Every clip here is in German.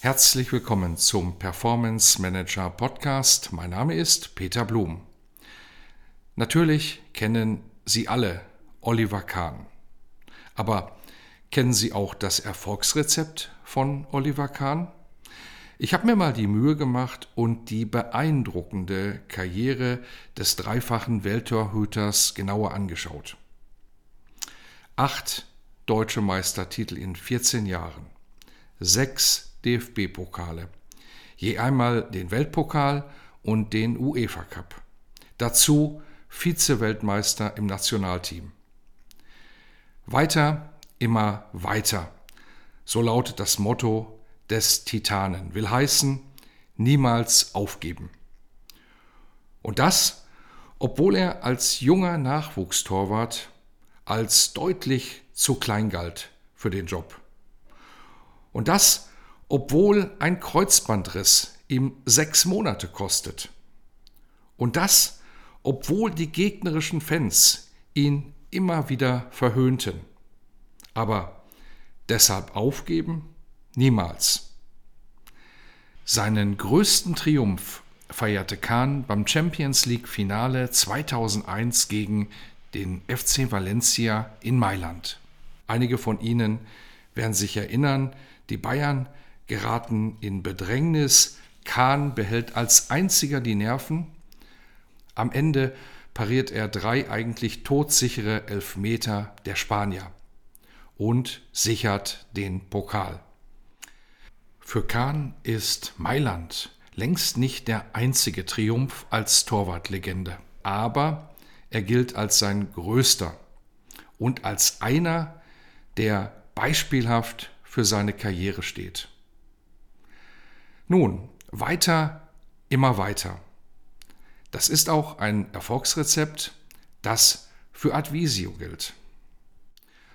Herzlich willkommen zum Performance Manager Podcast. Mein Name ist Peter Blum. Natürlich kennen Sie alle Oliver Kahn. Aber kennen Sie auch das Erfolgsrezept von Oliver Kahn? Ich habe mir mal die Mühe gemacht und die beeindruckende Karriere des dreifachen Welttorhüters genauer angeschaut. Acht deutsche Meistertitel in 14 Jahren, sechs DFB-Pokale, je einmal den Weltpokal und den UEFA Cup. Dazu Vize-Weltmeister im Nationalteam. Weiter, immer weiter. So lautet das Motto des Titanen. Will heißen, niemals aufgeben. Und das, obwohl er als junger Nachwuchstorwart als deutlich zu klein galt für den Job. Und das, obwohl ein Kreuzbandriss ihm sechs Monate kostet. Und das, obwohl die gegnerischen Fans ihn immer wieder verhöhnten. Aber deshalb aufgeben? Niemals. Seinen größten Triumph feierte Kahn beim Champions League Finale 2001 gegen den FC Valencia in Mailand. Einige von Ihnen werden sich erinnern, die Bayern geraten in Bedrängnis. Kahn behält als einziger die Nerven. Am Ende pariert er drei eigentlich todsichere Elfmeter der Spanier und sichert den Pokal. Für Kahn ist Mailand längst nicht der einzige Triumph als Torwartlegende, aber er gilt als sein größter und als einer, der beispielhaft für seine Karriere steht. Nun, weiter, immer weiter. Das ist auch ein Erfolgsrezept, das für Advisio gilt.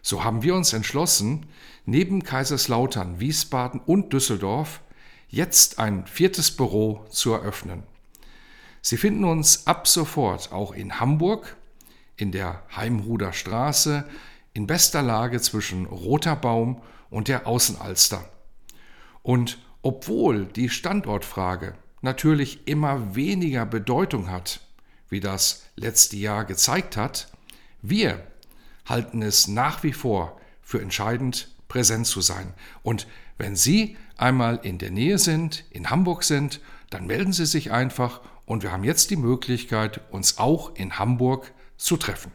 So haben wir uns entschlossen, neben Kaiserslautern, Wiesbaden und Düsseldorf jetzt ein viertes Büro zu eröffnen. Sie finden uns ab sofort auch in Hamburg, in der Heimruder Straße, in bester Lage zwischen Roter Baum und der Außenalster. Und obwohl die Standortfrage natürlich immer weniger Bedeutung hat, wie das letzte Jahr gezeigt hat, wir halten es nach wie vor für entscheidend, präsent zu sein. Und wenn Sie einmal in der Nähe sind, in Hamburg sind, dann melden Sie sich einfach und wir haben jetzt die Möglichkeit, uns auch in Hamburg zu treffen.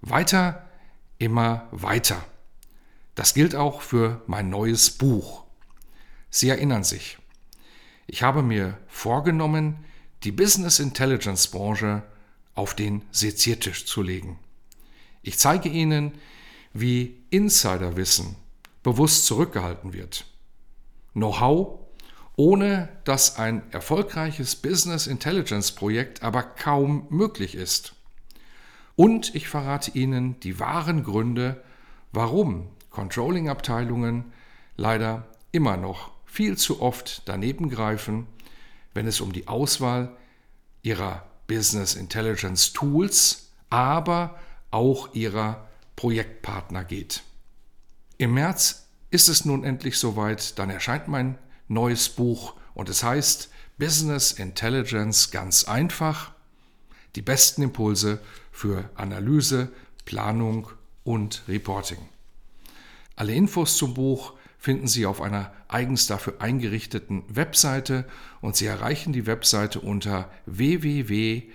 Weiter, immer weiter. Das gilt auch für mein neues Buch. Sie erinnern sich. Ich habe mir vorgenommen, die Business Intelligence Branche auf den Seziertisch zu legen. Ich zeige Ihnen, wie Insiderwissen bewusst zurückgehalten wird. Know-how, ohne dass ein erfolgreiches Business Intelligence Projekt aber kaum möglich ist. Und ich verrate Ihnen die wahren Gründe, warum Controlling-Abteilungen leider immer noch viel zu oft daneben greifen, wenn es um die Auswahl ihrer Business Intelligence Tools, aber auch ihrer Projektpartner geht. Im März ist es nun endlich soweit, dann erscheint mein neues Buch und es heißt Business Intelligence ganz einfach, die besten Impulse für Analyse, Planung und Reporting. Alle Infos zum Buch finden Sie auf einer eigens dafür eingerichteten Webseite und Sie erreichen die Webseite unter www.advisio.de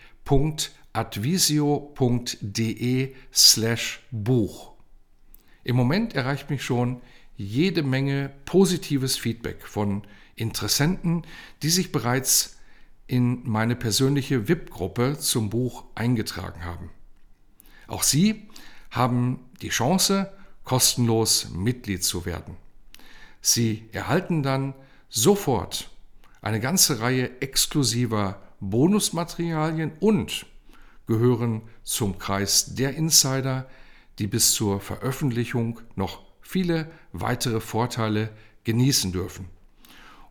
slash Buch. Im Moment erreicht mich schon jede Menge positives Feedback von Interessenten, die sich bereits in meine persönliche VIP-Gruppe zum Buch eingetragen haben. Auch Sie haben die Chance, kostenlos Mitglied zu werden. Sie erhalten dann sofort eine ganze Reihe exklusiver Bonusmaterialien und gehören zum Kreis der Insider, die bis zur Veröffentlichung noch viele weitere Vorteile genießen dürfen.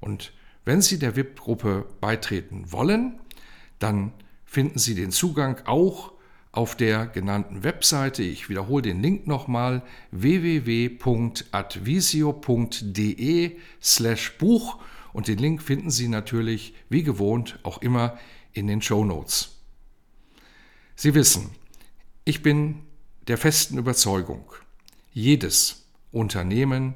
Und wenn Sie der VIP-Gruppe beitreten wollen, dann finden Sie den Zugang auch auf der genannten Webseite. Ich wiederhole den Link nochmal www.advisio.de slash Buch und den Link finden Sie natürlich wie gewohnt auch immer in den Show Notes. Sie wissen, ich bin der festen Überzeugung, jedes Unternehmen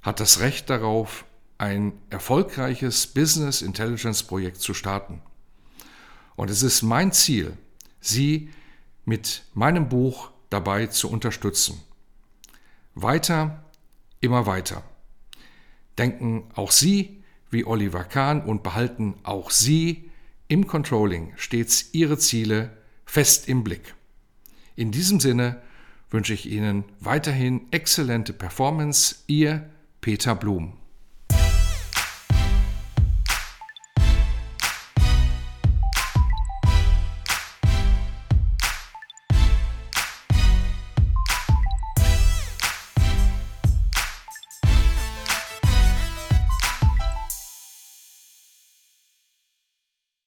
hat das Recht darauf, ein erfolgreiches Business Intelligence Projekt zu starten. Und es ist mein Ziel, Sie mit meinem Buch dabei zu unterstützen. Weiter, immer weiter. Denken auch Sie wie Oliver Kahn und behalten auch Sie im Controlling stets Ihre Ziele fest im Blick. In diesem Sinne wünsche ich Ihnen weiterhin exzellente Performance. Ihr Peter Blum.